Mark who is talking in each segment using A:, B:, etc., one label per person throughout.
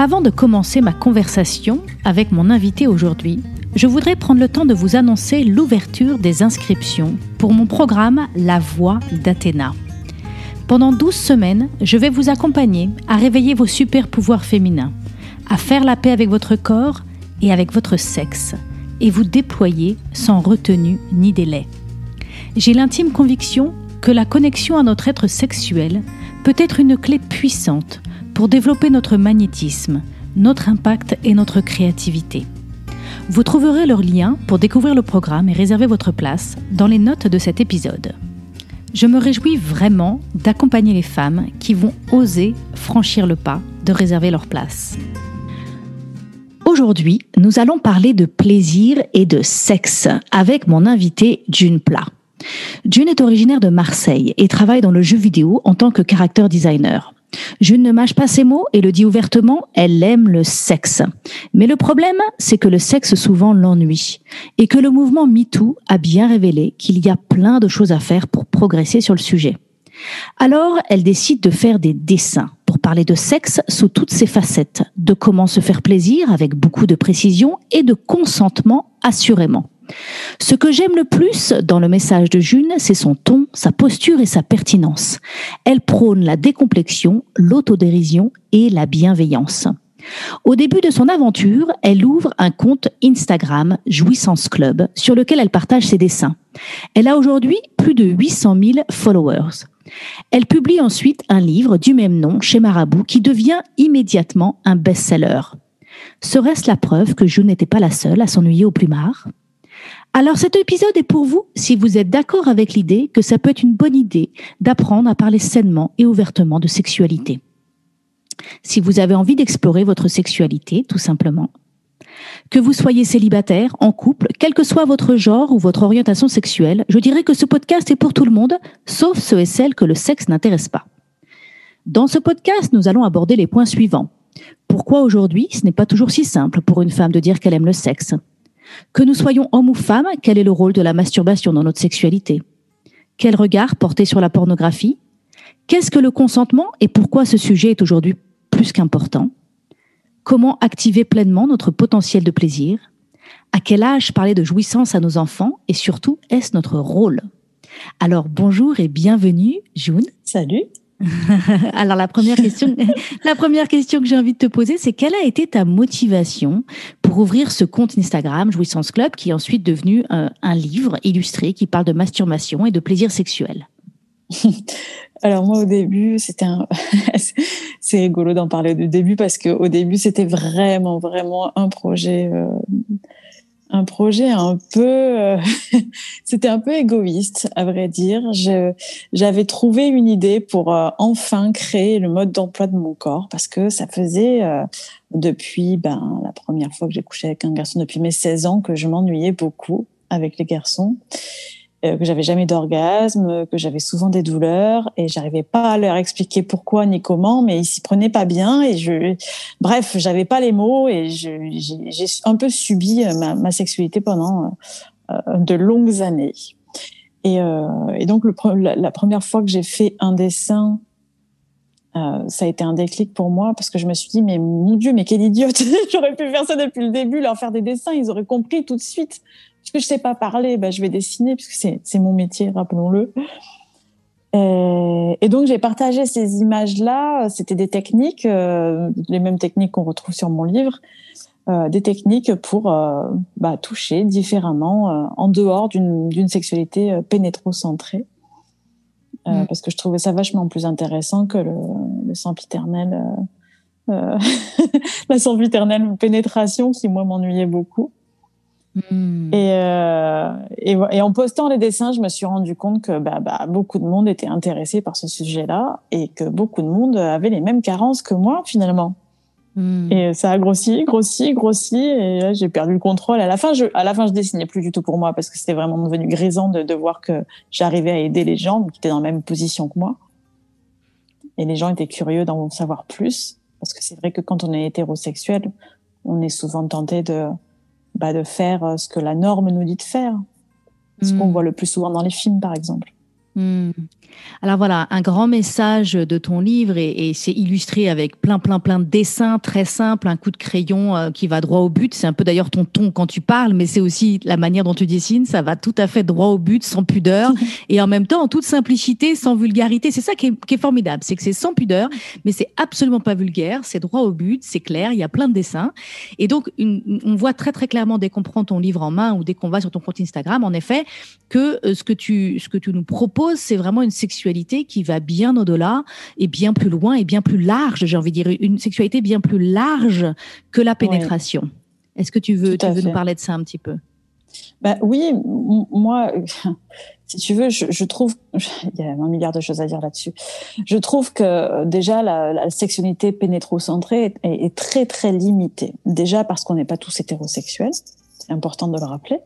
A: Avant de commencer ma conversation avec mon invité aujourd'hui, je voudrais prendre le temps de vous annoncer l'ouverture des inscriptions pour mon programme La Voix d'Athéna. Pendant 12 semaines, je vais vous accompagner à réveiller vos super pouvoirs féminins, à faire la paix avec votre corps et avec votre sexe, et vous déployer sans retenue ni délai. J'ai l'intime conviction que la connexion à notre être sexuel peut être une clé puissante pour développer notre magnétisme, notre impact et notre créativité. Vous trouverez leur lien pour découvrir le programme et réserver votre place dans les notes de cet épisode. Je me réjouis vraiment d'accompagner les femmes qui vont oser franchir le pas de réserver leur place. Aujourd'hui, nous allons parler de plaisir et de sexe avec mon invité June Plat. June est originaire de Marseille et travaille dans le jeu vidéo en tant que character designer. Je ne mâche pas ces mots et le dis ouvertement, elle aime le sexe. Mais le problème, c'est que le sexe souvent l'ennuie et que le mouvement MeToo a bien révélé qu'il y a plein de choses à faire pour progresser sur le sujet. Alors, elle décide de faire des dessins pour parler de sexe sous toutes ses facettes, de comment se faire plaisir avec beaucoup de précision et de consentement assurément. Ce que j'aime le plus dans le message de June, c'est son ton, sa posture et sa pertinence. Elle prône la décomplexion, l'autodérision et la bienveillance. Au début de son aventure, elle ouvre un compte Instagram Jouissance Club sur lequel elle partage ses dessins. Elle a aujourd'hui plus de 800 000 followers. Elle publie ensuite un livre du même nom chez Marabout qui devient immédiatement un best-seller. Serait-ce la preuve que June n'était pas la seule à s'ennuyer au plumard? Alors cet épisode est pour vous si vous êtes d'accord avec l'idée que ça peut être une bonne idée d'apprendre à parler sainement et ouvertement de sexualité. Si vous avez envie d'explorer votre sexualité, tout simplement. Que vous soyez célibataire, en couple, quel que soit votre genre ou votre orientation sexuelle, je dirais que ce podcast est pour tout le monde, sauf ceux et celles que le sexe n'intéresse pas. Dans ce podcast, nous allons aborder les points suivants. Pourquoi aujourd'hui, ce n'est pas toujours si simple pour une femme de dire qu'elle aime le sexe? Que nous soyons hommes ou femmes, quel est le rôle de la masturbation dans notre sexualité? Quel regard porter sur la pornographie? Qu'est-ce que le consentement et pourquoi ce sujet est aujourd'hui plus qu'important? Comment activer pleinement notre potentiel de plaisir? À quel âge parler de jouissance à nos enfants Et surtout, est-ce notre rôle? Alors bonjour et bienvenue, June.
B: Salut.
A: Alors la première question, la première question que j'ai envie de te poser, c'est quelle a été ta motivation pour ouvrir ce compte Instagram Jouissance Club, qui est ensuite devenu euh, un livre illustré qui parle de masturbation et de plaisir sexuel
B: Alors moi au début, c'était un... c'est rigolo d'en parler du début parce que au début c'était vraiment vraiment un projet euh, un projet un peu, euh, c'était un peu égoïste, à vrai dire. J'avais trouvé une idée pour euh, enfin créer le mode d'emploi de mon corps parce que ça faisait euh, depuis ben, la première fois que j'ai couché avec un garçon depuis mes 16 ans que je m'ennuyais beaucoup avec les garçons. Euh, que j'avais jamais d'orgasme, que j'avais souvent des douleurs et j'arrivais pas à leur expliquer pourquoi ni comment, mais ils s'y prenaient pas bien et je, bref, j'avais pas les mots et j'ai un peu subi euh, ma, ma sexualité pendant euh, de longues années. Et, euh, et donc le, la, la, première fois que j'ai fait un dessin, euh, ça a été un déclic pour moi parce que je me suis dit mais mon Dieu mais quelle idiote j'aurais pu faire ça depuis le début leur faire des dessins ils auraient compris tout de suite puisque je sais pas parler, bah, je vais dessiner puisque c'est mon métier, rappelons-le. Et, et, donc j'ai partagé ces images-là. C'était des techniques, euh, les mêmes techniques qu'on retrouve sur mon livre, euh, des techniques pour euh, bah, toucher différemment euh, en dehors d'une sexualité euh, pénétrocentrée. Mm. Parce que je trouvais ça vachement plus intéressant que le, le sempiternel, la sempiternelle pénétration qui moi m'ennuyait beaucoup. Et, euh, et, et, en postant les dessins, je me suis rendu compte que bah, bah, beaucoup de monde était intéressé par ce sujet-là et que beaucoup de monde avait les mêmes carences que moi finalement. Hmm. Et ça a grossi, grossi, grossi, et là j'ai perdu le contrôle. À la fin, je, à la fin, je dessinais plus du tout pour moi parce que c'était vraiment devenu grisant de, de voir que j'arrivais à aider les gens qui étaient dans la même position que moi. Et les gens étaient curieux d'en savoir plus parce que c'est vrai que quand on est hétérosexuel, on est souvent tenté de, bah, de faire euh, ce que la norme nous dit de faire. Ce qu'on hmm. voit le plus souvent dans les films, par exemple.
A: Hmm. Alors voilà, un grand message de ton livre et, c'est illustré avec plein, plein, plein de dessins très simples, un coup de crayon euh, qui va droit au but. C'est un peu d'ailleurs ton ton quand tu parles, mais c'est aussi la manière dont tu dessines. Ça va tout à fait droit au but, sans pudeur et en même temps en toute simplicité, sans vulgarité. C'est ça qui est, formidable, c'est que c'est sans pudeur, mais c'est absolument pas vulgaire. C'est droit au but, c'est clair. Il y a plein de dessins et donc on voit très très clairement dès qu'on prend ton livre en main ou dès qu'on va sur ton compte Instagram, en effet, que euh, ce que tu ce que tu nous proposes, c'est vraiment une sexualité qui va bien au-delà et bien plus loin et bien plus large, j'ai envie de dire, une sexualité bien plus large que la pénétration. Est-ce que tu veux, tu veux nous parler de ça un petit peu?
B: Bah, Oui, moi, si tu veux, je, trouve, il y a un milliard de choses à dire là-dessus. Je trouve que déjà la, sexualité pénétrocentrée est, est, très très limitée. Déjà parce qu'on n'est pas tous hétérosexuels important de le rappeler,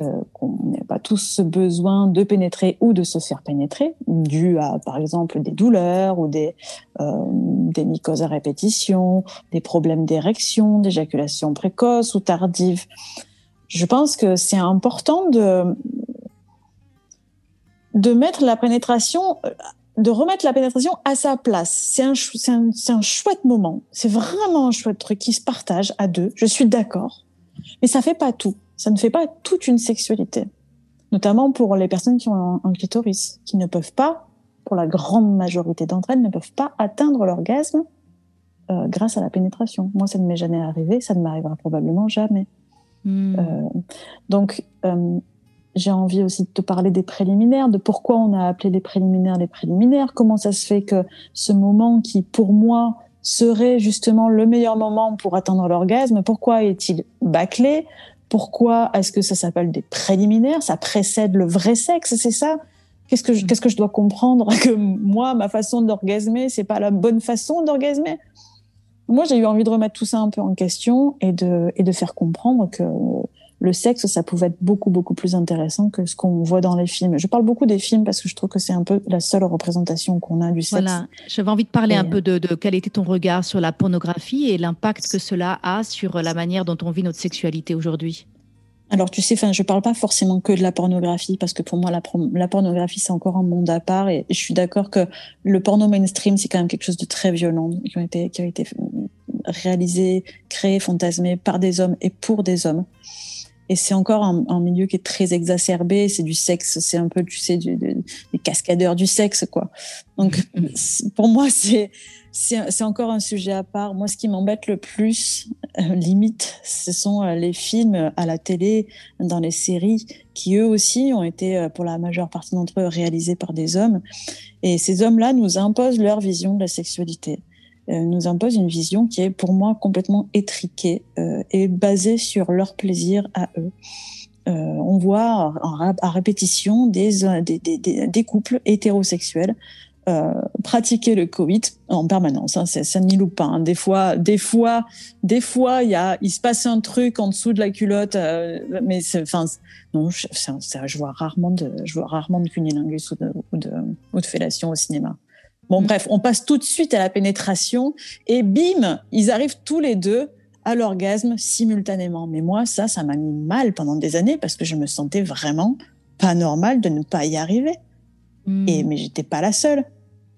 B: euh, qu'on n'a pas tous ce besoin de pénétrer ou de se faire pénétrer, dû à, par exemple, des douleurs ou des, euh, des mycoses à répétition, des problèmes d'érection, d'éjaculation précoce ou tardive. Je pense que c'est important de, de mettre la pénétration de remettre la pénétration à sa place. C'est un, un, un chouette moment. C'est vraiment un chouette truc qui se partage à deux. Je suis d'accord. Mais ça fait pas tout. Ça ne fait pas toute une sexualité. Notamment pour les personnes qui ont un, clitoris, qui ne peuvent pas, pour la grande majorité d'entre elles, ne peuvent pas atteindre l'orgasme euh, grâce à la pénétration. Moi, ça ne m'est jamais arrivé, ça ne m'arrivera probablement jamais. Hmm. Euh, donc, euh, j'ai envie aussi de te parler des préliminaires, de pourquoi on a appelé les préliminaires les préliminaires, comment ça se fait que ce moment qui, pour moi, serait justement le meilleur moment pour atteindre l'orgasme? Pourquoi est-il bâclé? Pourquoi est-ce que ça s'appelle des préliminaires? Ça précède le vrai sexe, c'est ça? Qu'est-ce que je, qu'est-ce que je dois comprendre que moi, ma façon d'orgasmer, c'est pas la bonne façon d'orgasmer? Moi, j'ai eu envie de remettre tout ça un peu en question et de et de faire comprendre que le sexe, ça pouvait être beaucoup, beaucoup plus intéressant que ce qu'on voit dans les films. Je parle beaucoup des films parce que je trouve que c'est un peu la seule représentation qu'on a du sexe. Voilà,
A: j'avais envie de parler un peu de, de, quel était ton regard sur la pornographie et l'impact que cela a sur la manière dont on vit notre sexualité aujourd'hui.
B: Alors, tu sais, enfin, je parle pas forcément que de la pornographie parce que pour moi, la, la pornographie, c'est encore un monde à part et, je suis d'accord que le porno mainstream, c'est quand même quelque chose de très violent qui a été, qui a été réalisé, créé, fantasmé par des hommes et pour des hommes. Et c'est encore un, milieu qui est très exacerbé. C'est du sexe, c'est un peu, tu sais, du, des cascadeurs du sexe, quoi. Donc, pour moi, c'est c'est encore un sujet à part. Moi, ce qui m'embête le plus, euh, limite, ce sont euh, les films à la télé, dans les séries, qui eux aussi ont été, euh, pour la majeure partie d'entre eux, réalisés par des hommes. Et ces hommes-là nous imposent leur vision de la sexualité. Euh, nous impose une vision qui est pour moi complètement étriquée euh, et basée sur leur plaisir à eux. Euh, on voit à répétition des, couples hétérosexuels pratiquer le Covid en permanence. Hein, ça n'y loupe pas. Hein. Des fois, des fois, des fois, il y a, se passe un truc en dessous de la culotte, mais enfin, non, je, vois rarement de, je rarement de cunilingus ou de fellation au cinéma. Bon, mm. bref, on passe tout de suite à la pénétration et bim, ils arrivent tous les deux à l'orgasme simultanément. Mais moi, ça, ça m'a mis mal pendant des années parce que je me sentais vraiment pas normal de ne pas y arriver. Mm. Et mais j'étais pas la seule,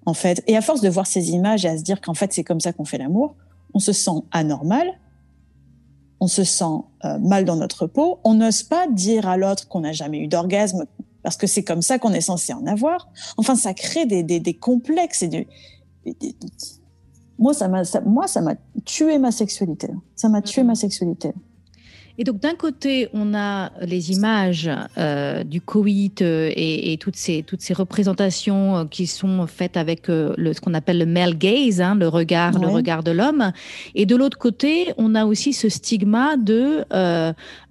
B: en fait. Et à force de voir ces images et à se dire qu'en fait c'est comme ça qu'on fait l'amour, on se sent anormal, on se sent euh, mal dans notre peau, on n'ose pas dire à l'autre qu'on n'a jamais eu d'orgasme parce que c'est comme ça qu'on est censé en avoir. Enfin, ça crée des, des, des complexes et des, moi, ça m'a, moi, ça m'a tué ma sexualité. Ça m'a tué ma sexualité.
A: Et donc d'un côté, on a les images euh, du coït euh, et, et, toutes ces toutes ces représentations euh, qui sont faites avec le, ce qu'on appelle le male gaze, hein, le regard le regard de l'homme. Et de l'autre côté, on a aussi ce stigma de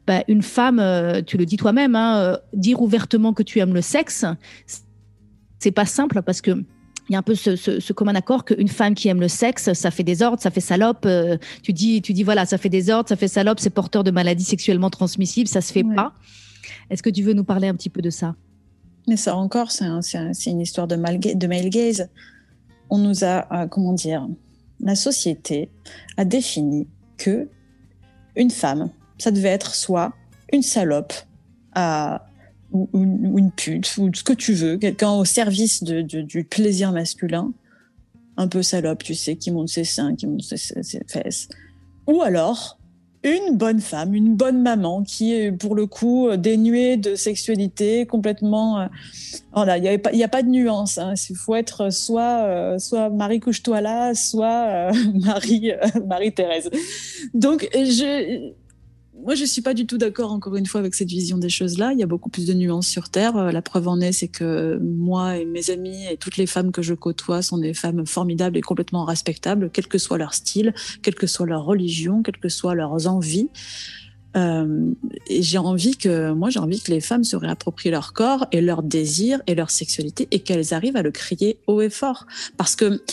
A: bah, une femme, euh, tu le dis toi-même, hein, dire ouvertement que tu aimes le sexe, c'est pas simple parce que il y a un peu ce, commun accord qu'une femme qui aime le sexe, ça fait des ordres, ça fait salope. Euh, tu dis, tu dis voilà, ça fait des ordres, ça fait salope, c'est porteur de maladies sexuellement transmissibles, ça se fait pas. Est-ce que tu veux nous parler un petit peu de ça?
B: Mais ça encore, c'est une histoire de, de male gaze. On nous a, euh, comment dire, la société a défini que une femme, ça devait être soit une salope, euh, ou, une pute, ou ce que tu veux, quelqu'un au service du plaisir masculin, un peu salope, tu sais, qui monte ses seins, qui monte ses, fesses. Ou alors, une bonne femme, une bonne maman qui est pour le coup dénuée de sexualité, complètement. Euh, il n'y a, a, pas de nuance. Hein. Il faut être soit, euh, soit Marie couche-toi là, soit Marie, Marie Thérèse. Donc, je, moi, je suis pas du tout d'accord, encore une fois, avec cette vision des choses-là. Il y a beaucoup plus de nuances sur Terre. Euh, la preuve en est, c'est que moi et mes amis et toutes les femmes que je côtoie sont des femmes formidables et complètement respectables, quel que soit leur style, quelle que soit leur religion, quelles que soient leurs envies. Euh, et j'ai envie que, moi, j'ai envie que les femmes se réapproprient leur corps et leur désir et leur sexualité et qu'elles arrivent à le crier haut et fort. Parce que,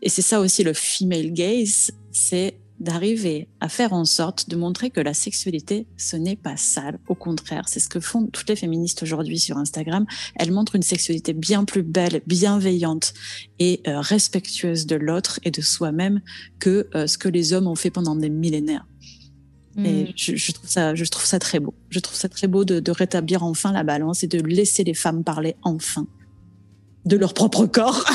B: et c'est ça aussi le female gaze, c'est d'arriver à faire en sorte de montrer que la sexualité, ce n'est pas sale. Au contraire, c'est ce que font toutes les féministes aujourd'hui sur Instagram. Elles montrent une sexualité bien plus belle, bienveillante et euh, respectueuse de l'autre et de soi-même que euh, ce que les hommes ont fait pendant des millénaires. Et mm. je, trouve ça, je trouve ça très beau. Je trouve ça très beau de, rétablir enfin la balance et de laisser les femmes parler enfin de leur propre corps.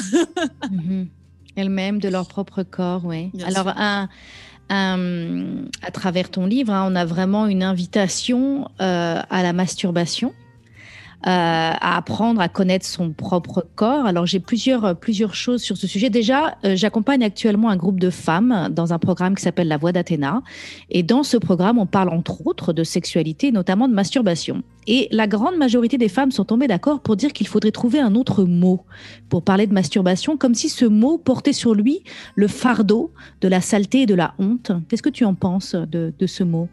A: Mm-hmm. Elles-mêmes, de leur propre corps, oui. Alors, un, à travers ton livre, hein, on a vraiment une invitation euh, à la masturbation. Euh, à apprendre à connaître son propre corps. Alors j'ai plusieurs plusieurs choses sur ce sujet. Déjà, j'accompagne actuellement un groupe de femmes dans un programme qui s'appelle La Voix d'Athéna. Et dans ce programme, on parle entre autres de sexualité, notamment de masturbation. Et la grande majorité des femmes sont tombées d'accord pour dire qu'il faudrait trouver un autre mot pour parler de masturbation, comme si ce mot portait sur lui le fardeau de la saleté et de la honte. Qu'est-ce que tu en penses de, ce mot?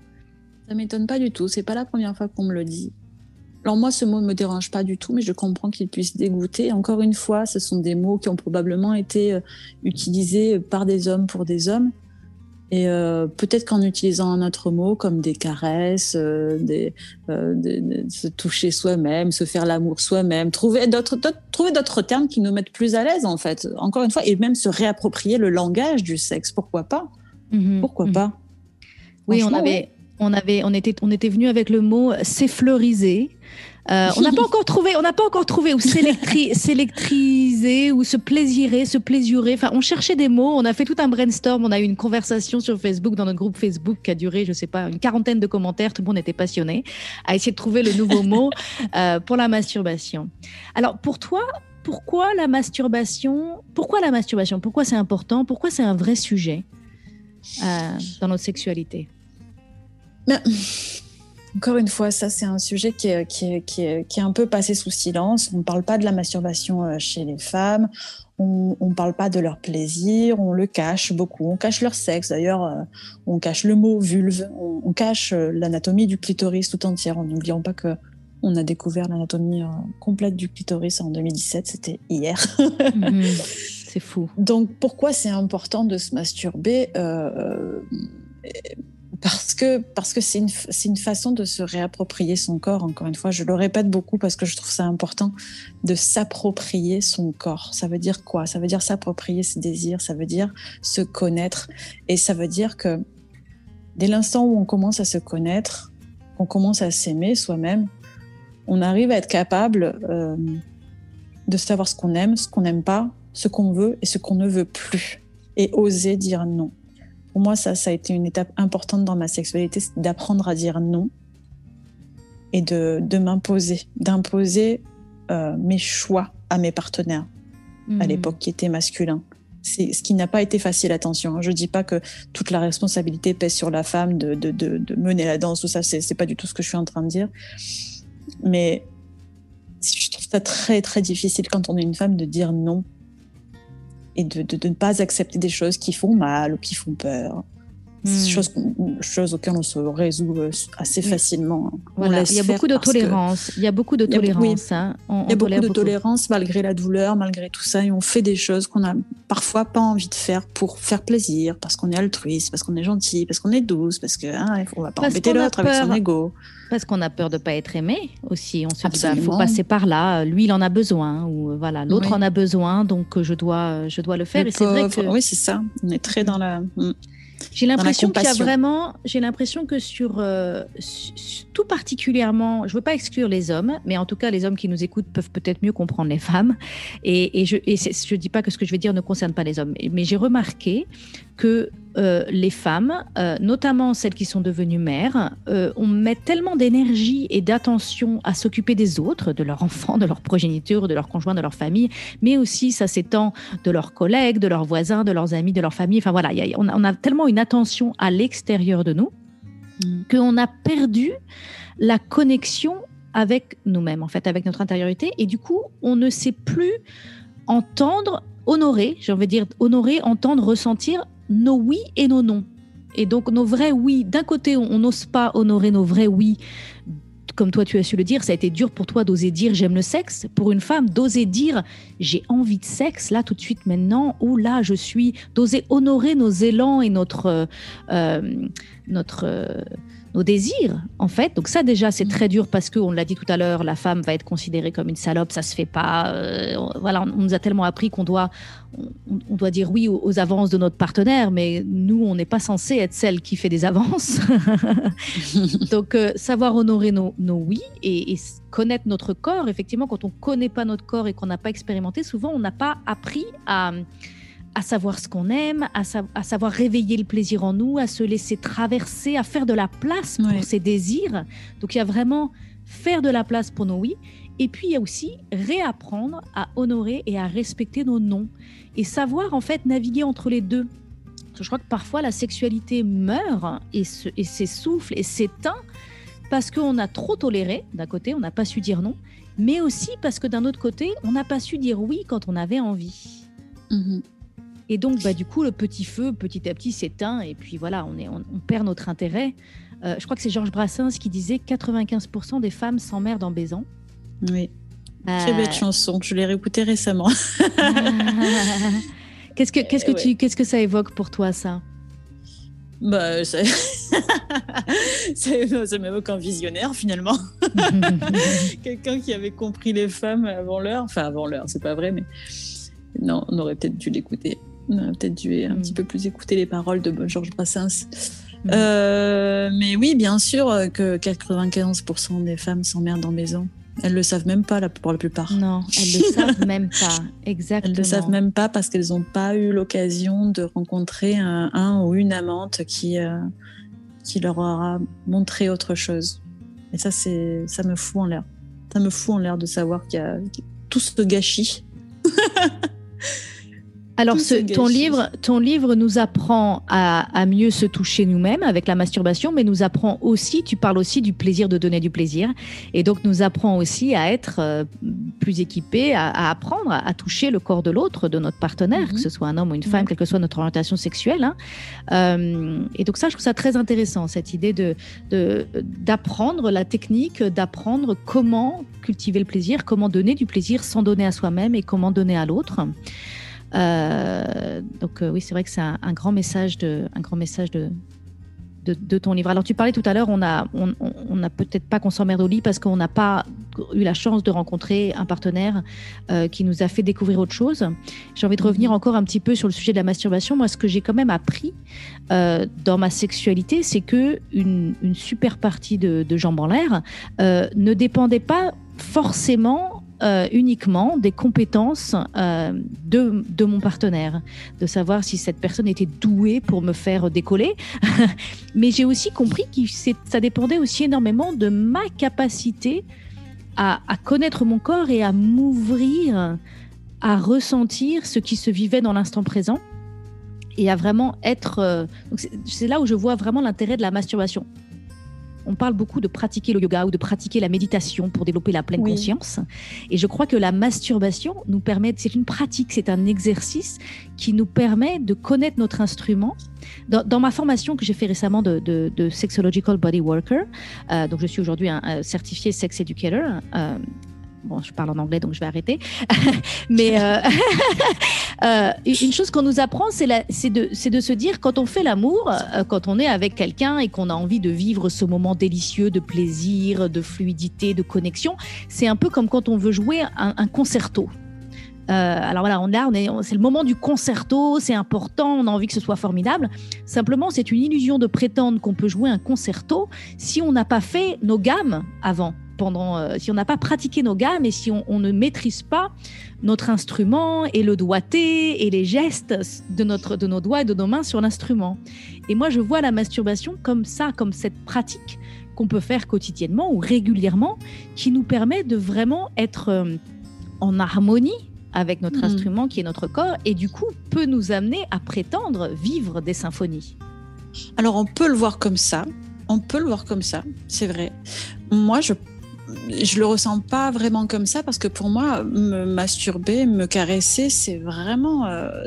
B: Ça m'étonne pas du tout. C'est pas la première fois qu'on me le dit. Alors moi, ce mot ne me dérange pas du tout, mais je comprends qu'il puisse dégoûter. Encore une fois, ce sont des mots qui ont probablement été euh, utilisés par des hommes pour des hommes. Et euh, peut-être qu'en utilisant un autre mot comme des caresses, euh, des, euh, se toucher soi-même, se faire l'amour soi-même, trouver d'autres, trouver d'autres termes qui nous mettent plus à l'aise en fait. Encore une fois, et même se réapproprier le langage du sexe, pourquoi pas? Mhm. Pourquoi mhm. pas?
A: Oui, on avait, on avait, on était, on était venu avec le mot s'effleuriser. Euh, on n'a pas encore trouvé, on n'a pas encore trouvé ou s'électriser ou se plaisirer, se plaisurer. Enfin, on cherchait des mots. On a fait tout un brainstorm. On a eu une conversation sur Facebook dans notre groupe Facebook qui a duré, je sais pas, une quarantaine de commentaires. Tout le monde était passionné à essayer de trouver le nouveau mot euh, pour la masturbation. Alors, pour toi, pourquoi la masturbation Pourquoi la masturbation? Pourquoi c'est important? Pourquoi c'est un vrai sujet euh, dans notre sexualité?
B: encore une fois, ça c'est un sujet qui est, qui, est, qui, est, qui est, un peu passé sous silence. On ne parle pas de la masturbation euh, chez les femmes, on ne parle pas de leur plaisir, on le cache beaucoup. On cache leur sexe, d'ailleurs, euh, on cache le mot vulve, on, cache euh, l'anatomie du clitoris tout entière. N'oublions pas que on a découvert l'anatomie complète du clitoris en 2017, c'était hier.
A: Mhm. c'est fou.
B: Donc pourquoi c'est important de se masturber parce que parce que c'est une une façon de se réapproprier son corps. Encore une fois, je le répète beaucoup parce que je trouve ça important de s'approprier son corps. Ça veut dire quoi? Ça veut dire s'approprier ses désirs. Ça veut dire se connaître et ça veut dire que dès l'instant où on commence à se connaître, qu'on commence à s'aimer soi-même, on arrive à être capable euh, de savoir ce qu'on aime, ce qu'on n'aime pas, ce qu'on veut et ce qu'on ne veut plus et oser dire non pour moi, ça, ça a été une étape importante dans ma sexualité, d'apprendre à dire non et de, de m'imposer, d'imposer euh, mes choix à mes partenaires à mhm. l'époque qui étaient masculins. C'est ce qui n'a pas été facile, attention. Je dis pas que toute la responsabilité pèse sur la femme de, de, de, de mener la danse, ou ça, c'est pas du tout ce que je suis en train de dire. Mais je trouve ça très, très difficile quand on est une femme de dire non et de, de, ne pas accepter des choses qui font mal ou qui font peur. C'est chose, chose auquel on se résout euh, assez facilement.
A: Voilà. Il y a beaucoup de tolérance. Il y a beaucoup de tolérance.
B: Hein. il y a beaucoup de tolérance malgré la douleur, malgré tout ça. Et on fait des choses qu'on a parfois pas envie de faire pour faire plaisir, parce qu'on est altruiste, parce qu'on est gentil, parce qu'on est douce, parce qu'on hein, on va pas embêter l'autre avec son ego.
A: Parce qu'on a peur de pas être aimé aussi. On se dit, il bah, faut passer par là. Lui, il en a besoin. Ou voilà, l'autre en a besoin, donc je dois, je dois le faire.
B: et c'est vrai que... Oui, c'est ça. On est très dans la.
A: J'ai l'impression qu'il y a vraiment, j'ai l'impression que sur, euh, tout particulièrement, je veux pas exclure les hommes, mais en tout cas, les hommes qui nous écoutent peuvent peut-être mieux comprendre les femmes. Et, et je, et je dis pas que ce que je vais dire ne concerne pas les hommes, mais j'ai remarqué que euh, les femmes, euh, notamment celles qui sont devenues mères, euh, on met tellement d'énergie et d'attention à s'occuper des autres, de leurs enfants, de leurs progénitures, de leurs conjoints, de leur famille, mais aussi ça s'étend de leurs collègues, de leurs voisins, de leurs amis, de leur famille. Enfin voilà, on, a, tellement une attention à l'extérieur de nous mm. qu'on a perdu la connexion avec nous-mêmes, en fait, avec notre intériorité, et du coup, on ne sait plus entendre honorer, j'ai envie de dire honorer, entendre, ressentir nos oui et nos non. Et donc nos vrais oui, d'un côté, on n'ose pas honorer nos vrais oui. Comme toi, tu as su le dire, ça a été dur pour toi d'oser dire j'aime le sexe. Pour une femme, d'oser dire j'ai envie de sexe, là, tout de suite, maintenant, ou là, je suis, d'oser honorer nos élans et notre, euh, euh, notre, euh, nos désirs, en fait. Donc ça, déjà, c'est très dur parce que, on l'a dit tout à l'heure, la femme va être considérée comme une salope, ça se fait pas. Euh, voilà, on, nous a tellement appris qu'on doit, on, doit dire oui aux, avances de notre partenaire, mais nous, on n'est pas censé être celle qui fait des avances. Donc, euh, savoir honorer nos, oui et, et, connaître notre corps. Effectivement, quand on connaît pas notre corps et qu'on n'a pas expérimenté, souvent, on n'a pas appris à à savoir ce qu'on aime, à, savoir réveiller le plaisir en nous, à se laisser traverser, à faire de la place pour ses désirs. Donc il y a vraiment faire de la place pour nos oui. Et puis il y a aussi réapprendre à honorer et à respecter nos non. Et savoir en fait naviguer entre les deux. Je crois que parfois la sexualité meurt et s'essouffle et s'éteint parce qu'on a trop toléré, d'un côté, on n'a pas su dire non, mais aussi parce que d'un autre côté, on n'a pas su dire oui quand on avait envie. Mm-hmm. Et donc, bah, du coup, le petit feu, petit à petit, s'éteint. Et puis voilà, on, est, on, perd notre intérêt. Euh, je crois que c'est Georges Brassens qui disait 95% des femmes s'emmerdent en baisant.
B: Oui. Très belle euh, chanson. Je l'ai réécoutée récemment.
A: qu'est-ce que, qu'est-ce que tu, qu'est-ce que ça évoque pour toi, ça?
B: Bah, ça, ça m'évoque un visionnaire finalement. Quelqu'un qui avait compris les femmes avant l'heure. Enfin, avant l'heure, c'est pas vrai, mais non, on aurait peut-être dû l'écouter. On aurait peut-être dû un mm. petit peu plus écouter les paroles de Georges Brassens. Mm. Euh, mais oui, bien sûr que 95% des femmes s'emmerdent en maison. Elles le savent même pas pour la plupart.
A: Non, elles le savent même pas. Exactement.
B: Elles le savent même pas parce qu'elles n'ont pas eu l'occasion de rencontrer un, ou une amante qui euh, qui leur aura montré autre chose. Et ça, c'est ça me fout en l'air. Ça me fout en l'air de savoir qu'il y a tout ce gâchis.
A: Alors, ton, livre, ton livre nous apprend à, mieux se toucher nous-mêmes avec la masturbation, mais nous apprend aussi, tu parles aussi du plaisir de donner du plaisir, et donc nous apprend aussi à être euh, plus équipés, à, apprendre à, toucher le corps de l'autre, de notre partenaire, que mhm. ce soit un homme ou une femme, quelle que soit notre orientation sexuelle. Hein. Euh, et donc ça, je trouve ça très intéressant, cette idée de d'apprendre la technique, d'apprendre comment cultiver le plaisir, comment donner du plaisir sans donner à soi-même et comment donner à l'autre. Euh, donc euh, oui, c'est vrai que c'est un, grand message de, un grand message de, de, ton livre. Alors tu parlais tout à l'heure, on a, on, a peut-être pas qu'on s'emmerde au lit parce qu'on n'a pas eu la chance de rencontrer un partenaire euh, qui nous a fait découvrir autre chose. J'ai envie de revenir encore un petit peu sur le sujet de la masturbation. Moi, ce que j'ai quand même appris dans ma sexualité, c'est que une, super partie de jambes en l'air ne dépendait pas forcément euh, uniquement des compétences euh, de, de, mon partenaire, de savoir si cette personne était douée pour me faire décoller. Mais j'ai aussi compris que ça dépendait aussi énormément de ma capacité à, connaître mon corps et à m'ouvrir, à ressentir ce qui se vivait dans l'instant présent et à vraiment être. Euh, c'est là où je vois vraiment l'intérêt de la masturbation on parle beaucoup de pratiquer le yoga ou de pratiquer la méditation pour développer la pleine conscience. Et je crois que la masturbation nous permet, c'est une pratique, c'est un exercice qui nous permet de connaître notre instrument. Dans, ma formation que j'ai fait récemment de, de, Sexological Body Worker, euh, donc je suis aujourd'hui un, certifié sex educator. Euh, bon, je parle en anglais, donc je vais arrêter. Mais euh, euh, une chose qu'on nous apprend, c'est de, se dire, quand on fait l'amour, euh, quand on est avec quelqu'un et qu'on a envie de vivre ce moment délicieux de plaisir, de fluidité, de connexion, c'est un peu comme quand on veut jouer un, concerto. alors voilà, on là, c'est le moment du concerto, c'est important, on a envie que ce soit formidable. Simplement, c'est une illusion de prétendre qu'on peut jouer un concerto si on n'a pas fait nos gammes avant pendant, euh, si on n'a pas pratiqué nos gammes et si on, ne maîtrise pas notre instrument et le doigté et les gestes de, notre, de nos doigts et de nos mains sur l'instrument. Et moi, je vois la masturbation comme ça, comme cette pratique qu'on peut faire quotidiennement ou régulièrement, qui nous permet de vraiment être euh, en harmonie avec notre mmh. instrument qui est notre corps et du coup peut nous amener à prétendre vivre des symphonies.
B: Alors on peut le voir comme ça, on peut le voir comme ça, c'est vrai. Moi, je je le ressens pas vraiment comme ça parce que pour moi, me masturber, me caresser, c'est vraiment, euh,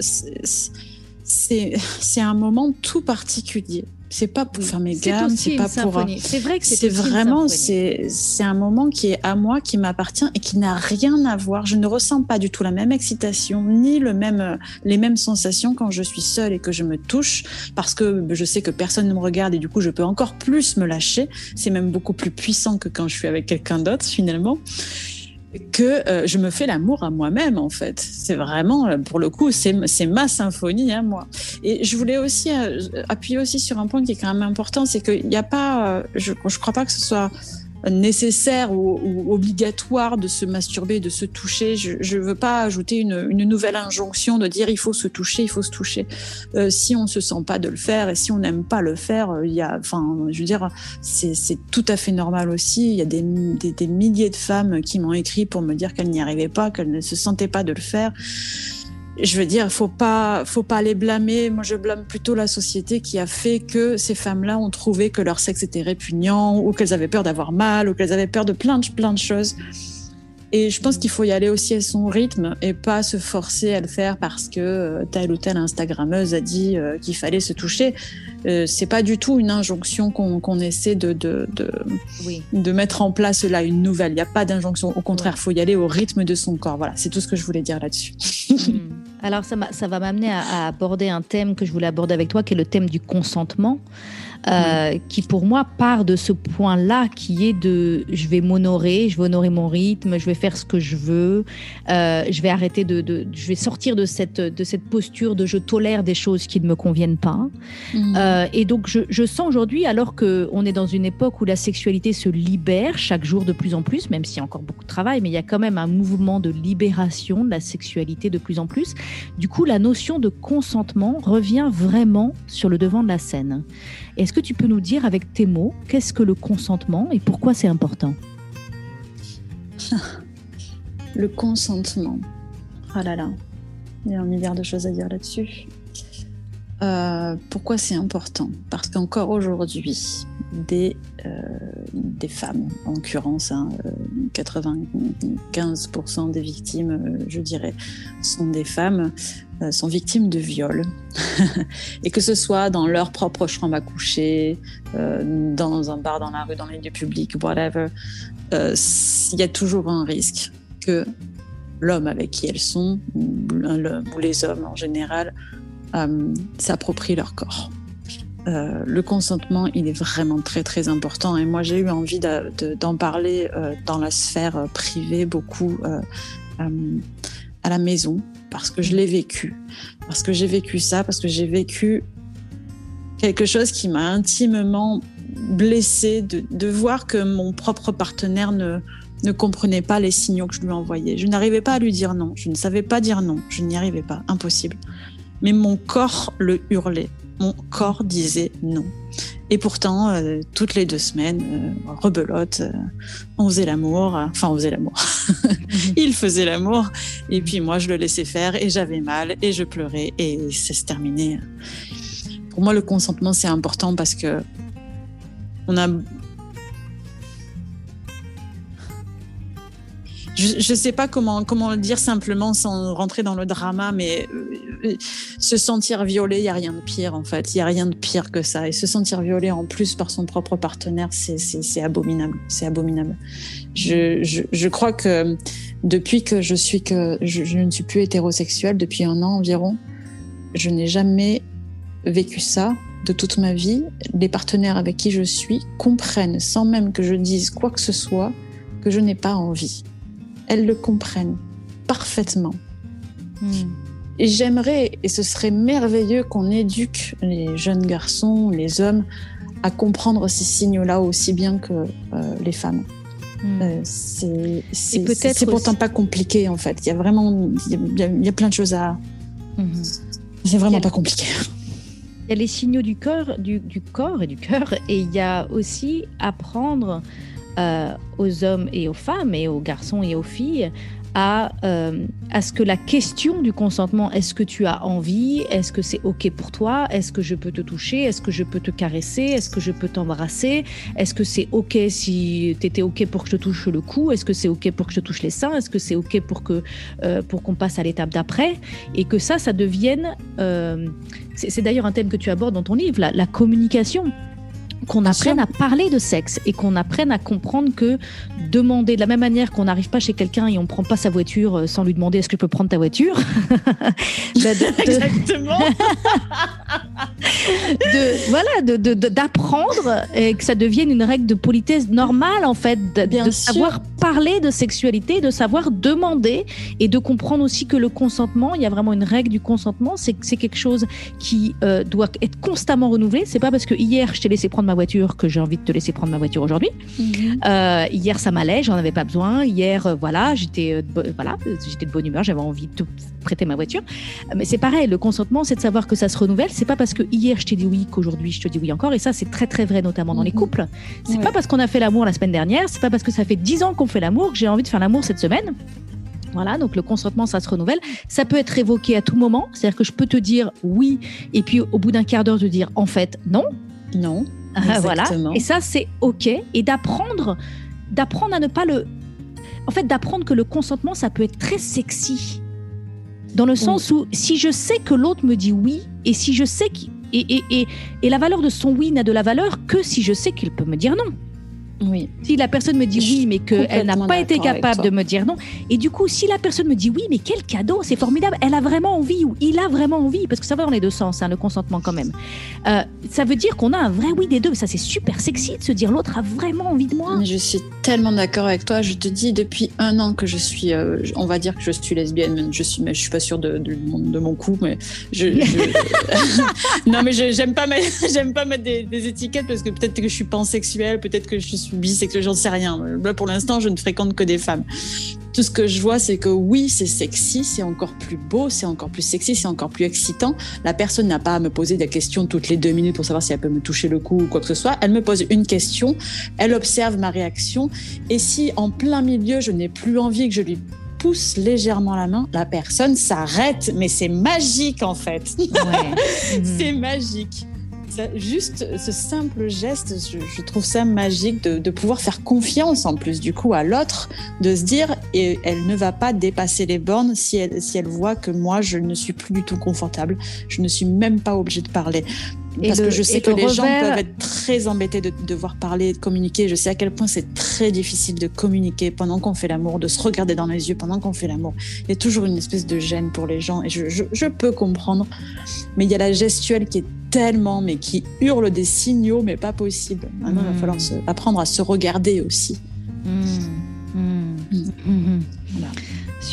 B: c'est un moment tout particulier. C'est pas pour faire mes gammes, c'est pas pour.
A: C'est vrai que
B: c'est vraiment c'est c'est un moment qui est à moi, qui m'appartient et qui n'a rien à voir. Je ne ressens pas du tout la même excitation ni le même les mêmes sensations quand je suis seule et que je me touche parce que je sais que personne ne me regarde et du coup je peux encore plus me lâcher. C'est même beaucoup plus puissant que quand je suis avec quelqu'un d'autre finalement que euh, je me fais l'amour à moi-même en fait. C'est vraiment, euh, pour le coup, c'est ma symphonie à moi. Et je voulais aussi euh, appuyer aussi sur un point qui est quand même important, c'est qu'il n'y a pas, je ne crois pas que ce soit nécessaire ou, obligatoire de se masturber, de se toucher. Je ne veux pas ajouter une, nouvelle injonction de dire il faut se toucher, il faut se toucher. Euh, si on se sent pas de le faire et si on n'aime pas le faire, euh, il y a, enfin, je veux dire, c'est tout à fait normal aussi. Il y a des, des milliers de femmes qui m'ont écrit pour me dire qu'elles n'y arrivaient pas, qu'elles ne se sentaient pas de le faire je veux dire, faut pas, faut pas les blâmer. Moi, je blâme plutôt la société qui a fait que ces femmes-là ont trouvé que leur sexe était répugnant, ou qu'elles avaient peur d'avoir mal, ou qu'elles avaient peur de plein de, plein de choses. Et je pense qu'il faut y aller aussi à son rythme et pas se forcer à le faire parce que euh, telle ou telle Instagrammeuse a dit euh, qu'il fallait se toucher. Euh, c'est pas du tout une injonction qu'on essaie de de, de, de, mettre en place là une nouvelle. Il n'y a pas d'injonction. Au contraire, il faut y aller au rythme de son corps. Voilà, c'est tout ce que je voulais dire là-dessus.
A: Hmm. Alors ça, ça va m'amener à, aborder un thème que je voulais aborder avec toi, qui est le thème du consentement. Euh, qui pour moi part de ce point-là qui est de je vais m'honorer, je vais honorer mon rythme, je vais faire ce que je veux, euh, je vais arrêter de, de, je vais sortir de cette de cette posture de je tolère des choses qui ne me conviennent pas. Mhm. Euh, et donc je, je sens aujourd'hui, alors que on est dans une époque où la sexualité se libère chaque jour de plus en plus, même s'il y a encore beaucoup de travail, mais il y a quand même un mouvement de libération de la sexualité de plus en plus. Du coup, la notion de consentement revient vraiment sur le devant de la scène. Est-ce que tu peux nous dire avec tes mots qu'est-ce que le consentement et pourquoi c'est important
B: Le consentement. Ah là là, il y a un milliard de choses à dire là-dessus. Euh, pourquoi c'est important? Parce qu'encore aujourd'hui, des, euh, des femmes, en l'occurrence, 95% hein, des victimes, euh, je dirais, sont des femmes, sont victimes de viols. et que ce soit dans leur propre chambre à coucher, dans un bar, dans la rue, dans les lieux publics, whatever, il y a toujours un risque que l'homme avec qui elles sont, ou les hommes en général, euh, s'approprient leur corps. Euh, le consentement, il est vraiment très très important. Et moi, j'ai eu envie d'en parler euh, dans la sphère privée beaucoup à la maison parce que je l'ai vécu, parce que j'ai vécu ça, parce que j'ai vécu quelque chose qui m'a intimement blessée de, de, voir que mon propre partenaire ne, ne comprenait pas les signaux que je lui envoyais. Je n'arrivais pas à lui dire non, je ne savais pas dire non, je n'y arrivais pas, impossible mais mon corps le hurlait. Mon corps disait non. Et pourtant, euh, toutes les deux semaines, euh, rebelote, euh, on faisait l'amour, enfin on faisait l'amour. Il faisait l'amour, et puis moi je le laissais faire, et j'avais mal, et je pleurais, et ça se terminait. Pour moi, le consentement c'est important parce que on a je ne sais pas comment, le dire simplement sans rentrer dans le drama, mais euh, se sentir violé, il n'y a rien de pire en fait. Il n'y a rien de pire que ça. Et se sentir violé en plus par son propre partenaire, c'est abominable. C'est abominable. Je, crois que depuis que je, je ne suis plus hétérosexuelle depuis un an environ, je n'ai jamais vécu ça de toute ma vie. Les partenaires avec qui je suis comprennent sans même que je dise quoi que ce soit que je n'ai pas envie elles le comprennent parfaitement. Hmm. Et j'aimerais, et ce serait merveilleux qu'on éduque les jeunes garçons, les hommes, à comprendre ces signaux-là aussi bien que euh, les femmes. Hmm. Euh, c'est pourtant pas compliqué en fait. Il y a vraiment, il y a, plein de choses à. Hmm. C'est vraiment pas compliqué.
A: Il y a les signaux du corps, du, du corps et du cœur, et il y a aussi apprendre euh, aux hommes et aux femmes et aux garçons et aux filles à, euh, à ce que la question du consentement, est-ce que tu as envie, est-ce que c'est OK pour toi, est-ce que je peux te toucher, est-ce que je peux te caresser, est-ce que je peux t'embrasser, est-ce que c'est OK si tu étais OK pour que je te touche le cou, est-ce que c'est OK pour que je te touche les seins, est-ce que c'est OK pour que euh, pour qu'on passe à l'étape d'après et que ça, ça devienne... c'est d'ailleurs un thème que tu abordes dans ton livre, la communication qu'on apprenne à parler de sexe et qu'on apprenne à comprendre que demander de la même manière qu'on n'arrive pas chez quelqu'un et on prend pas sa voiture euh, sans lui demander est-ce que je peux prendre ta voiture
B: Exactement.
A: de, voilà, d'apprendre et que ça devienne une règle de politesse normale en fait, de, savoir parler de sexualité, de savoir demander et de comprendre aussi que le consentement, il y a vraiment une règle du consentement, c'est c'est quelque chose qui euh, doit être constamment renouvelé. C'est pas parce que hier je t'ai laissé prendre ma voiture que j'ai envie de te laisser prendre ma voiture aujourd'hui. Mhm. Euh, hier, ça m'allait, j'en avais pas besoin. Hier, euh, voilà, j'étais euh, voilà, j'étais de bonne humeur, j'avais envie de te prêter ma voiture. Mais c'est pareil, le consentement, c'est de savoir que ça se renouvelle. C'est pas parce que hier je t'ai dit oui qu'aujourd'hui je te dis oui encore. Et ça, c'est très très vrai, notamment dans les mhm. couples. C'est pas parce qu'on a fait l'amour la semaine dernière, c'est pas parce que ça fait dix ans qu'on fait l'amour que j'ai envie de faire l'amour cette semaine. Voilà, donc le consentement, ça se renouvelle. Ça peut être évoqué à tout moment, c'est-à-dire que je peux te dire oui, et puis au bout d'un quart d'heure te dire en fait non.
B: Non.
A: Voilà. Et ça, c'est OK. Et d'apprendre, d'apprendre à ne pas le. En fait, d'apprendre que le consentement, ça peut être très sexy. Dans le sens où, si je sais que l'autre me dit oui, et si je sais qu'il. Et, et, et, et la valeur de son oui n'a de la valeur que si je sais qu'il peut me dire non.
B: Oui.
A: Si la personne me dit oui, mais qu'elle n'a pas été capable de me dire non, et du coup, si la personne me dit oui, mais quel cadeau, c'est formidable, elle a vraiment envie ou il a vraiment envie, parce que ça va dans les deux sens, hein, le consentement quand même. Euh, ça veut dire qu'on a un vrai oui des deux. Ça, c'est super sexy de se dire l'autre a vraiment envie de moi.
B: Je suis tellement d'accord avec toi. Je te dis depuis un an que je suis, euh, on va dire que je suis lesbienne. Je suis, mais je suis pas sûre de, de, mon coup, mais je. non, mais j'aime pas mettre, j'aime pas mettre des, des, étiquettes parce que peut-être que je suis pansexuelle, peut-être que je suis bisexuelle, j'en sais rien. Là, pour l'instant, je ne fréquente que des femmes. Tout ce que je vois, c'est que oui, c'est sexy, c'est encore plus beau, c'est encore plus sexy, c'est encore plus excitant. La personne n'a pas à me poser des questions toutes les deux minutes pour savoir si elle peut me toucher le cou ou quoi que ce soit. Elle me pose une question, elle observe ma réaction, et si en plein milieu, je n'ai plus envie que je lui pousse légèrement la main, la personne s'arrête, mais c'est magique en fait. c'est magique juste ce simple geste, je, trouve ça magique de, pouvoir faire confiance en plus du coup à l'autre, de se dire et elle ne va pas dépasser les bornes si elle, si elle voit que moi je ne suis plus du tout confortable, je ne suis même pas obligée de parler. Parce que je sais que les gens peuvent être très embêtés de devoir parler, de communiquer. Je sais à quel point c'est très difficile de communiquer pendant qu'on fait l'amour, de se regarder dans les yeux pendant qu'on fait l'amour. Il y a toujours une espèce de gêne pour les gens et je, je, peux comprendre. Mais il y a la gestuelle qui est tellement, mais qui hurle des signaux, mais pas possible. Maintenant, il va hmm. falloir apprendre à se regarder aussi.
A: Mmh. Mmh. Voilà.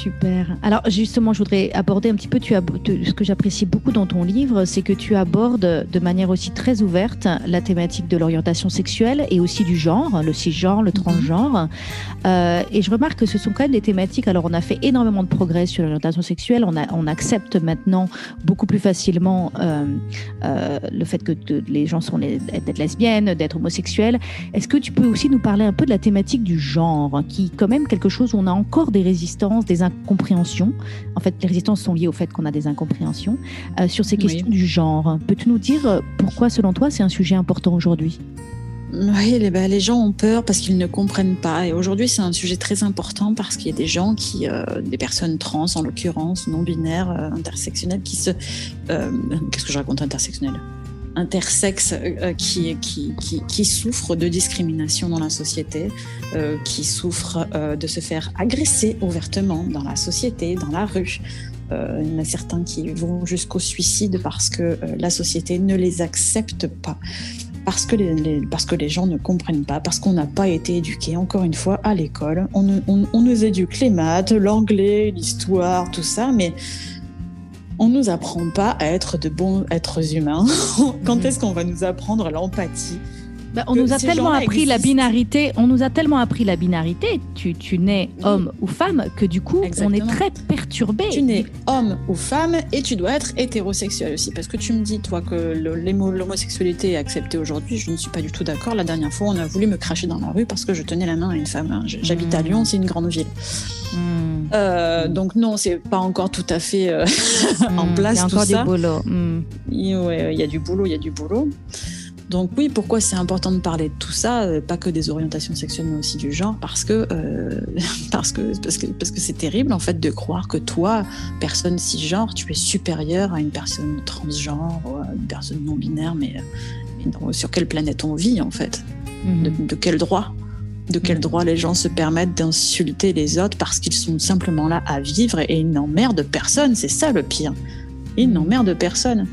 A: Super. Alors justement, je voudrais aborder un petit peu tu as, ce que j'apprécie beaucoup dans ton livre, c'est que tu abordes de manière aussi très ouverte la thématique de l'orientation sexuelle et aussi du genre, le cisgenre, le mhm. transgenre. Euh, et je remarque que ce sont quand même des thématiques. Alors on a fait énormément de progrès sur l'orientation sexuelle. On, a, on accepte maintenant beaucoup plus facilement euh, euh, le fait que les gens sont d'être lesbiennes, d'être homosexuels. Est-ce que tu peux aussi nous parler un peu de la thématique du genre, qui quand même quelque chose où on a encore des résistances, des incompréhensions. En fait, les résistances sont liées au fait qu'on a des incompréhensions euh, sur ces questions du genre. Peux-tu nous dire euh, pourquoi, selon toi, c'est un sujet important aujourd'hui?
B: Oui, les, bah, les, gens ont peur parce qu'ils ne comprennent pas. Et aujourd'hui, c'est un sujet très important parce qu'il y a des gens qui, euh, des personnes trans en l'occurrence, non binaires, euh, intersectionnelles, qui se. Euh, qu'est-ce que je raconte intersectionnel Intersexes qui, qui, qui, qui, souffrent de discrimination dans la société, qui souffrent de se faire agresser ouvertement dans la société, dans la rue. il y en a certains qui vont jusqu'au suicide parce que la société ne les accepte pas parce que les, parce que les gens ne comprennent pas, parce qu'on n'a pas été éduqué, encore une fois, à l'école. On, on, nous éduque les maths, l'anglais, l'histoire, tout ça, mais on nous apprend pas à être de bons êtres humains. Quand mhm. est-ce qu'on va nous apprendre l'empathie?
A: Bah, on nous a tellement appris la binarité, on nous a tellement appris la binarité, tu, tu nais homme ou femme, que du coup, on est très perturbé.
B: Tu nais homme ou femme et tu dois être hétérosexuel aussi. Parce que tu me dis, toi, que l'homosexualité est acceptée aujourd'hui, je ne suis pas du tout d'accord. La dernière fois, on a voulu me cracher dans la rue parce que je tenais la main à une femme. J'habite à hmm. Lyon, c'est une grande ville. Hmm. Euh, donc non, c'est pas encore tout à fait euh, en place. Il y a
A: encore du boulot.
B: Il y a du boulot, il y a du boulot. Donc oui, pourquoi c'est important de parler de tout ça, euh, pas que des orientations sexuelles, mais aussi du genre, parce que euh, parce que parce que parce que c'est terrible en fait de croire que toi, personne cisgenre, tu es supérieur à une personne transgenre ou à une personne non binaire, mais, sur quelle planète on vit en fait? Mhm. de, quel droit? De quel droit les gens se permettent d'insulter les autres parce qu'ils sont simplement là à vivre et, ils n'emmerdent personne, c'est ça le pire. Ils n'emmerdent personne.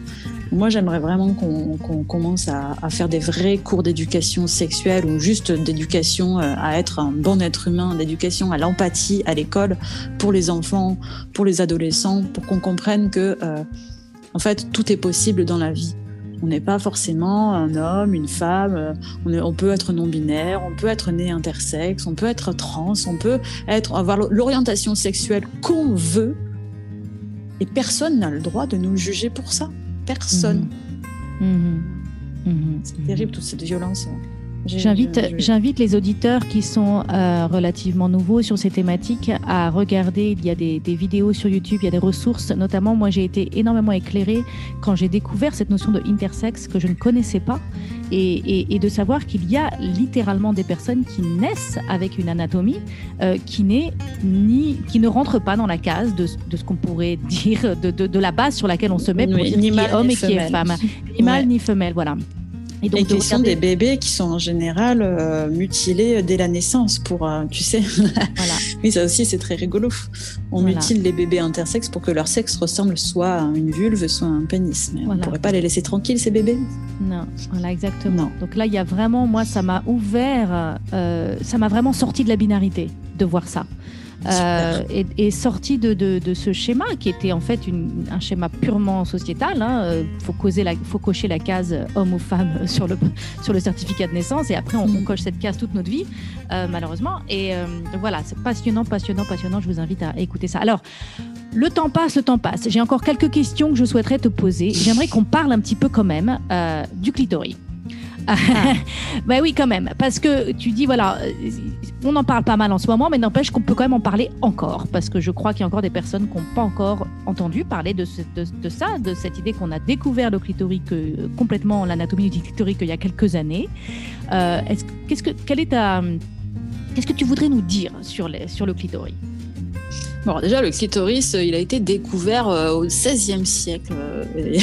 B: Moi, j'aimerais vraiment qu'on commence à, faire des vrais cours d'éducation sexuelle ou juste d'éducation euh, à être un bon être humain, d'éducation à l'empathie à l'école pour les enfants, pour les adolescents, pour qu'on comprenne que, euh, en fait, tout est possible dans la vie. On n'est pas forcément un homme, une femme. Euh, on, peut être non binaire, on peut être né intersexe, on peut être trans, on peut être avoir l'orientation sexuelle qu'on veut. Et personne n'a le droit de nous juger pour ça personne. Mhm. Mhm. Mhm. C'est terrible toute cette violence.
A: J'invite, les auditeurs qui sont euh, relativement nouveaux sur ces thématiques à regarder. Il y a des, vidéos sur YouTube, il y a des ressources. Notamment, moi, j'ai été énormément éclairée quand j'ai découvert cette notion de intersexe que je ne connaissais pas et, de savoir qu'il y a littéralement des personnes qui naissent avec une anatomie euh, qui n'est ni qui ne rentre pas dans la case de, ce qu'on pourrait dire de, la base sur laquelle on se met pour dire qui est homme et qui est femme, ni mâle ni femelle, voilà.
B: Et, donc, qui sont des bébés qui sont en général euh, mutilés dès la naissance pour, euh, tu sais. voilà. oui, ça aussi, c'est très rigolo. On mutile les bébés intersexes pour que leur sexe ressemble soit à une vulve, soit à un pénis. Mais on ne pourrait pas les laisser tranquilles, ces bébés
A: Non, voilà, exactement. Donc là, il y a vraiment, moi, ça m'a ouvert, euh, ça m'a vraiment sorti de la binarité de voir ça euh, est, sorti de, de, ce schéma qui était en fait une, un schéma purement sociétal. Il hein. Euh, faut, faut cocher la case homme ou femme sur le, sur le certificat de naissance et après on, mm. coche cette case toute notre vie, euh, malheureusement. Et euh, voilà, c'est passionnant, passionnant, passionnant. Je vous invite à écouter ça. Alors, le temps passe, le temps passe. J'ai encore quelques questions que je souhaiterais te poser. J'aimerais qu'on parle un petit peu quand même du clitoris. Ah. bah oui, quand même. Parce que tu dis, voilà, euh, on en parle pas mal en ce moment, mais n'empêche qu'on peut quand même en parler encore. Parce que je crois qu'il y a encore des personnes qui n'ont pas encore entendu parler de, ça, de cette idée qu'on a découvert le clitoris, que, complètement l'anatomie du clitoris il y a quelques années. Euh, est-ce, qu'est-ce que, quelle est ta, qu'est-ce que tu voudrais nous dire sur, sur le clitoris?
B: Bon, déjà, le clitoris, euh, il a été découvert euh, au XVIe siècle. Euh,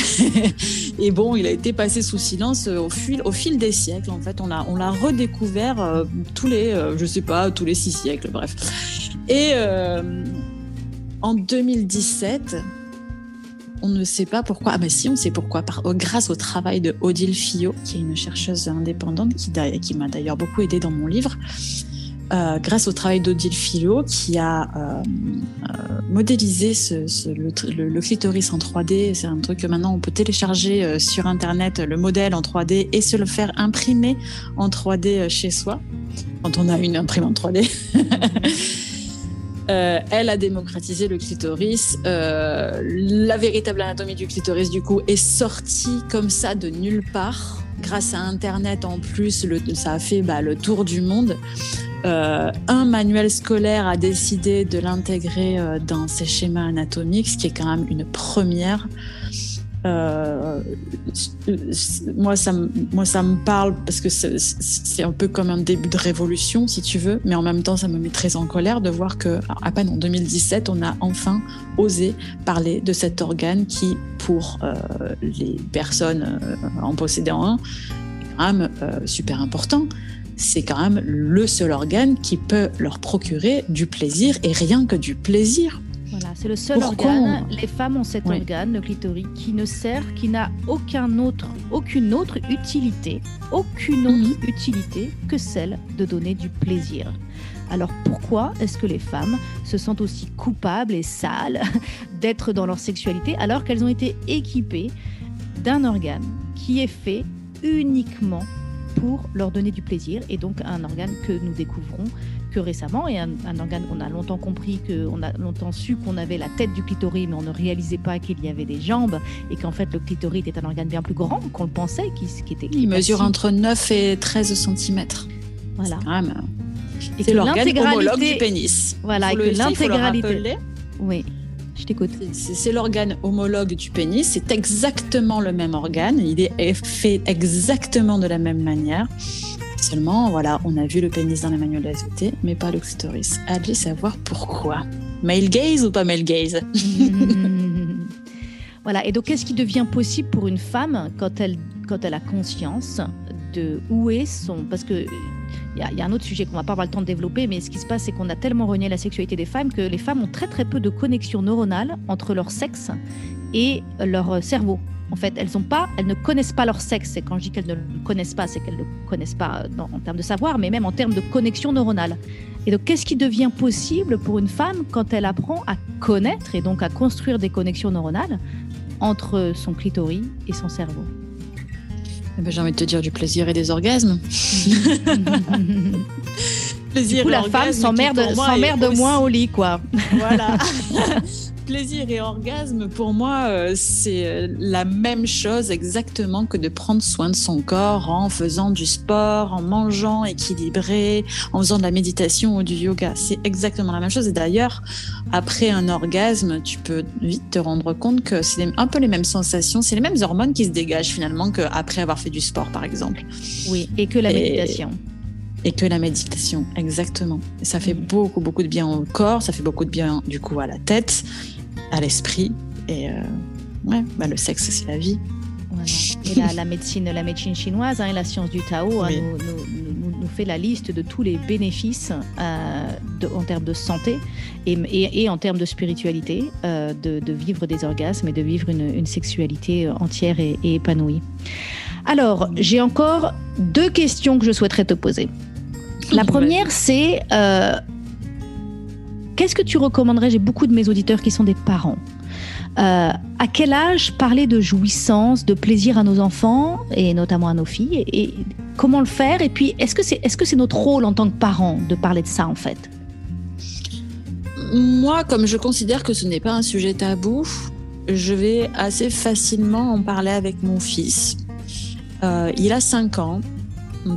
B: et, bon, il a été passé sous silence au fil, au fil des siècles. En fait, on l'a, on redécouvert tous les, je sais pas, tous les six siècles, bref. Et en 2017, on ne sait pas pourquoi. Ah ben si, on sait pourquoi. Par, grâce au travail de Odile Fillot, qui est une chercheuse indépendante qui, qui m'a d'ailleurs beaucoup aidé dans mon livre. Euh, grâce au travail d'Odile Philo qui a euh, euh, modélisé le, clitoris en 3D. C'est un truc que maintenant on peut télécharger sur Internet, le modèle en 3D et se le faire imprimer en 3D chez soi, quand on a une imprimante 3D. elle a démocratisé le clitoris. la véritable anatomie du clitoris, du coup, est sortie comme ça de nulle part. Grâce à Internet, en plus, ça a fait bah, le tour du monde. Euh, un manuel scolaire a décidé de l'intégrer euh, dans ses schémas anatomiques, ce qui est quand même une première. Euh, moi, ça, moi, ça me parle parce que c'est un peu comme un début de révolution, si tu veux, mais en même temps, ça me met très en colère de voir que, à peine en 2017, on a enfin osé parler de cet organe qui, pour euh, les personnes euh, en possédant un, est quand même super important. C'est quand même le seul organe qui peut leur procurer du plaisir et rien que du plaisir.
A: Voilà, c'est le seul organe. Les femmes ont cet organe, le clitoris, qui ne sert, qui n'a aucun autre, aucune autre utilité, aucune autre mhm. utilité que celle de donner du plaisir. Alors pourquoi est-ce que les femmes se sentent aussi coupables et sales d'être dans leur sexualité alors qu'elles ont été équipées d'un organe qui est fait uniquement pour leur donner du plaisir et donc un organe que nous découvrons que récemment et un, organe qu'on a longtemps compris, qu'on a longtemps su qu'on avait la tête du clitoris mais on ne réalisait pas qu'il y avait des jambes et qu'en fait le clitoris était un organe bien plus grand qu'on le pensait, qui, qui était...
B: Il mesure entre 9 et 13 cm.
A: Voilà.
B: C'est l'organe homologue du pénis.
A: Voilà, et que l'intégralité... Oui. T'écoute.
B: C'est l'organe homologue du pénis. C'est exactement le même organe. Il est fait exactement de la même manière. Seulement, voilà, on a vu le pénis dans les manuels de mais pas le clitoris. Allez savoir pourquoi. Male gaze ou pas male gaze?
A: Voilà, et donc qu'est-ce qui devient possible pour une femme quand elle, quand elle a conscience de où est son... Parce que il y, a un autre sujet qu'on va pas avoir le temps de développer, mais ce qui se passe, c'est qu'on a tellement renié la sexualité des femmes que les femmes ont très très peu de connexion neuronale entre leur sexe et leur cerveau. En fait, elles pas, elles ne connaissent pas leur sexe. Et quand je dis qu'elles ne le connaissent pas, c'est qu'elles ne le connaissent pas en termes de savoir, mais même en termes de connexion neuronale. Et donc, qu'est-ce qui devient possible pour une femme quand elle apprend à connaître et donc à construire des connexions neuronales entre son clitoris et son cerveau?
B: Ben, J'ai envie de te dire du plaisir et des orgasmes.
A: plaisir du coup, la femme s'emmerde de moins au lit, quoi.
B: Voilà. plaisir et orgasme, pour moi, euh, c'est euh, la même chose exactement que de prendre soin de son corps en faisant du sport, en mangeant équilibré, en faisant de la méditation ou du yoga. C'est exactement la même chose. Et d'ailleurs, après un orgasme, tu peux vite te rendre compte que c'est un peu les mêmes sensations, c'est les mêmes hormones qui se dégagent finalement qu'après avoir fait du sport, par exemple.
A: Oui, et que la méditation
B: et que la méditation, exactement. ça fait mm. beaucoup, beaucoup de bien au corps, ça fait beaucoup de bien du coup à la tête à l'esprit. Et euh, ouais, bah, le sexe, c'est la vie.
A: Et la, la, médecine, la médecine chinoise hein, et la science du Tao hein, nous, nous, fait la liste de tous les bénéfices euh, en termes de santé et, et, en termes de spiritualité euh, de, de, vivre des orgasmes et de vivre une, une sexualité entière et, et épanouie. Alors, j'ai encore deux questions que je souhaiterais te poser. La première, c'est Qu'est-ce que tu recommanderais? J'ai beaucoup de mes auditeurs qui sont des parents. Euh, à quel âge parler de jouissance, de plaisir à nos enfants et notamment à nos filles et, comment le faire? Et puis, est-ce que c'est est -ce c'est notre rôle en tant que parents de parler de ça en fait?
B: Moi, comme je considère que ce n'est pas un sujet tabou, je vais assez facilement en parler avec mon fils. Euh, il a 5 ans.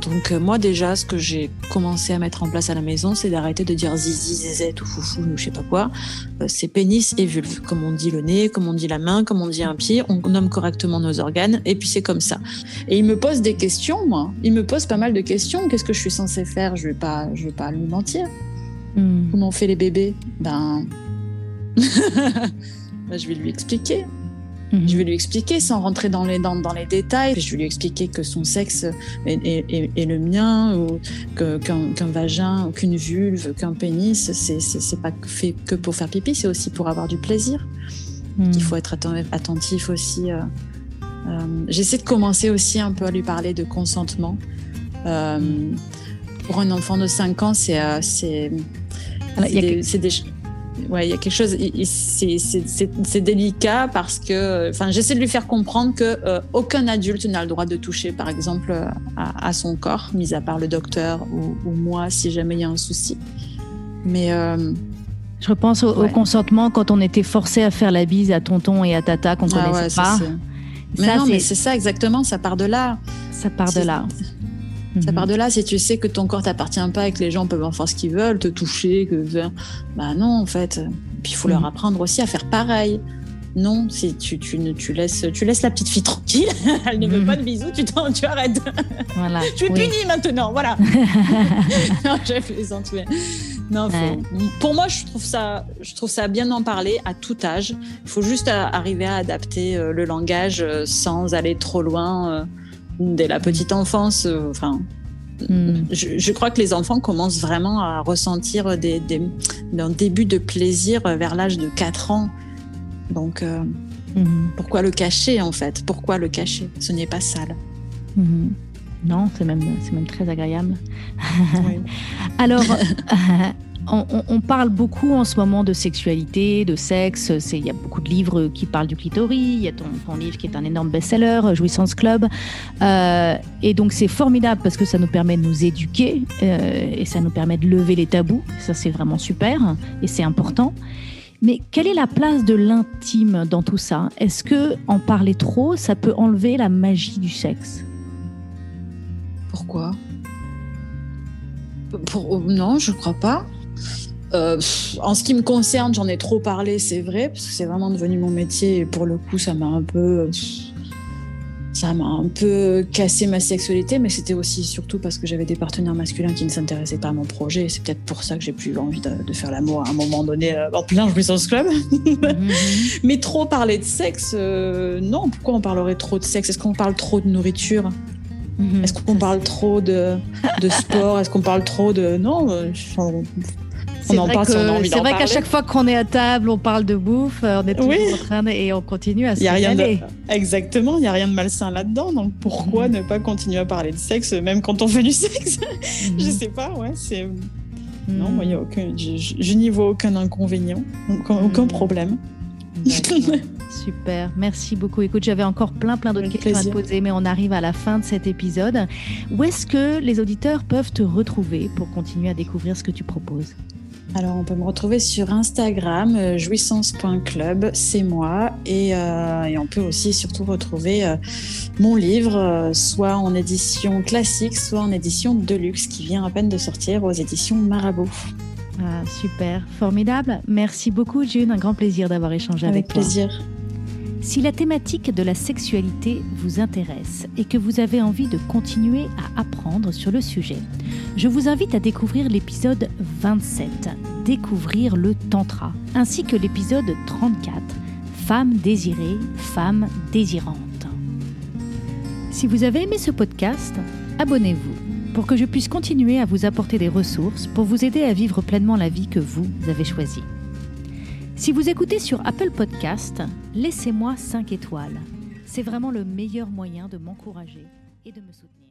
B: Donc euh, moi déjà, ce que j'ai commencé à mettre en place à la maison, c'est d'arrêter de dire zizi, zézette ou foufou ou je sais pas quoi. Euh, c'est pénis et vulve, comme on dit le nez, comme on dit la main, comme on dit un pied. On nomme correctement nos organes et puis c'est comme ça. Et il me pose des questions, moi. Il me pose pas mal de questions. Qu'est-ce que je suis censée faire? Je vais pas, je vais pas lui mentir. Hmm. Comment on fait les bébés? Ben, ben je vais lui expliquer. Mhm. Je vais lui expliquer sans rentrer dans les, dans, dans les détails. Je vais lui expliquer que son sexe est, le mien, ou qu'un vagin, qu'une vulve, qu'un pénis, c'est pas fait que pour faire pipi, c'est aussi pour avoir du plaisir. Mhm. Il faut être attentif aussi. Euh, euh, j'essaie de commencer aussi un peu à lui parler de consentement. Euh, pour un enfant de 5 ans, c'est c'est des, ouais, il y a quelque chose, c'est délicat parce que, enfin, j'essaie de lui faire comprendre que euh, aucun adulte n'a le droit de toucher, par exemple, à, son corps, mis à part le docteur ou, moi, si jamais il y a un souci. Mais euh,
A: je repense au, consentement quand on était forcé à faire la bise à tonton et à tata qu'on ah connaissait pas.
B: Mais non, mais c'est ça exactement, ça part de là.
A: Ça part de là.
B: Ça mhm. part de là, si tu sais que ton corps t'appartient pas et que les gens peuvent en faire ce qu'ils veulent, te toucher, que bah non en fait. Puis il faut leur mhm. apprendre aussi à faire pareil. non, si tu, tu, tu, laisses, tu laisses la petite fille tranquille, elle ne veut mhm. pas de bisous, tu, tu arrêtes. Voilà. tu es punie maintenant, voilà. non, je plaisante, mais... Non, pour moi, je trouve, ça, je trouve ça bien d'en parler à tout âge. Il faut juste arriver à adapter euh, le langage euh, sans aller trop loin euh, dès la petite enfance. Enfin, hmm. je, crois que les enfants commencent vraiment à ressentir des, des, un début de plaisir vers l'âge de 4 ans. Donc, hmm. pourquoi le cacher en fait? Pourquoi le cacher? Ce n'est pas sale.
A: Hmm. Non, c'est même, c'est même très agréable. Alors, on, parle beaucoup en ce moment de sexualité, de sexe. Il y a beaucoup de livres qui parlent du clitoris. Il y a ton, livre qui est un énorme best-seller, Jouissance Club. Euh, et donc, c'est formidable parce que ça nous permet de nous éduquer euh, et ça nous permet de lever les tabous. Ça, c'est vraiment super et c'est important. Mais quelle est la place de l'intime dans tout ça? Est-ce que en parler trop, ça peut enlever la magie du sexe?
B: Pourquoi? Pour... Non, je crois pas. Euh, en ce qui me concerne, j'en ai trop parlé, c'est vrai, parce que c'est vraiment devenu mon métier et pour le coup, ça m'a un peu, ça m'a un peu cassé ma sexualité, mais c'était aussi surtout parce que j'avais des partenaires masculins qui ne s'intéressaient pas à mon projet. C'est peut-être pour ça que j'ai plus envie de, faire l'amour à un moment donné euh, en plein jouissance club. Mhm. mais trop parler de sexe, euh, non. Pourquoi on parlerait trop de sexe? Est-ce qu'on parle trop de nourriture? Mhm. Est-ce qu'on parle trop de, de sport? Est-ce qu'on parle trop de... Non, euh,
A: on en parle C'est vrai qu'à chaque fois qu'on est à table, on parle de bouffe, on est toujours en train de, et on continue à se
B: régaler. Exactement, il n'y a rien de malsain là-dedans. Donc pourquoi mhm. ne pas continuer à parler de sexe, même quand on fait du sexe? Je Je mhm. sais pas, ouais, c'est. Non, moi, y a aucun, je, n'y vois aucun inconvénient, aucun problème.
A: Super, merci beaucoup. Écoute, j'avais encore plein plein d'autres questions à te poser, mais on arrive à la fin de cet épisode. Où est-ce que les auditeurs peuvent te retrouver pour continuer à découvrir ce que tu proposes?
B: Alors, on peut me retrouver sur Instagram, euh, jouissance.club, c'est moi. Euh, et, on peut aussi surtout retrouver euh, mon livre, soit en édition classique, soit en édition deluxe, qui vient à peine de sortir aux éditions Marabout.
A: Ah, super, formidable. Merci beaucoup, June. Un grand plaisir d'avoir échangé avec,
B: avec plaisir.
A: Si la thématique de la sexualité vous intéresse et que vous avez envie de continuer à apprendre sur le sujet, je vous invite à découvrir l'épisode 27, Découvrir le Tantra, ainsi que l'épisode 34, Femmes désirées, femmes désirantes. Si vous avez aimé ce podcast, abonnez-vous pour que je puisse continuer à vous apporter des ressources pour vous aider à vivre pleinement la vie que vous avez choisie. Si vous écoutez sur Apple Podcast, laissez-moi 5 étoiles. C'est vraiment le meilleur moyen de m'encourager et de me soutenir.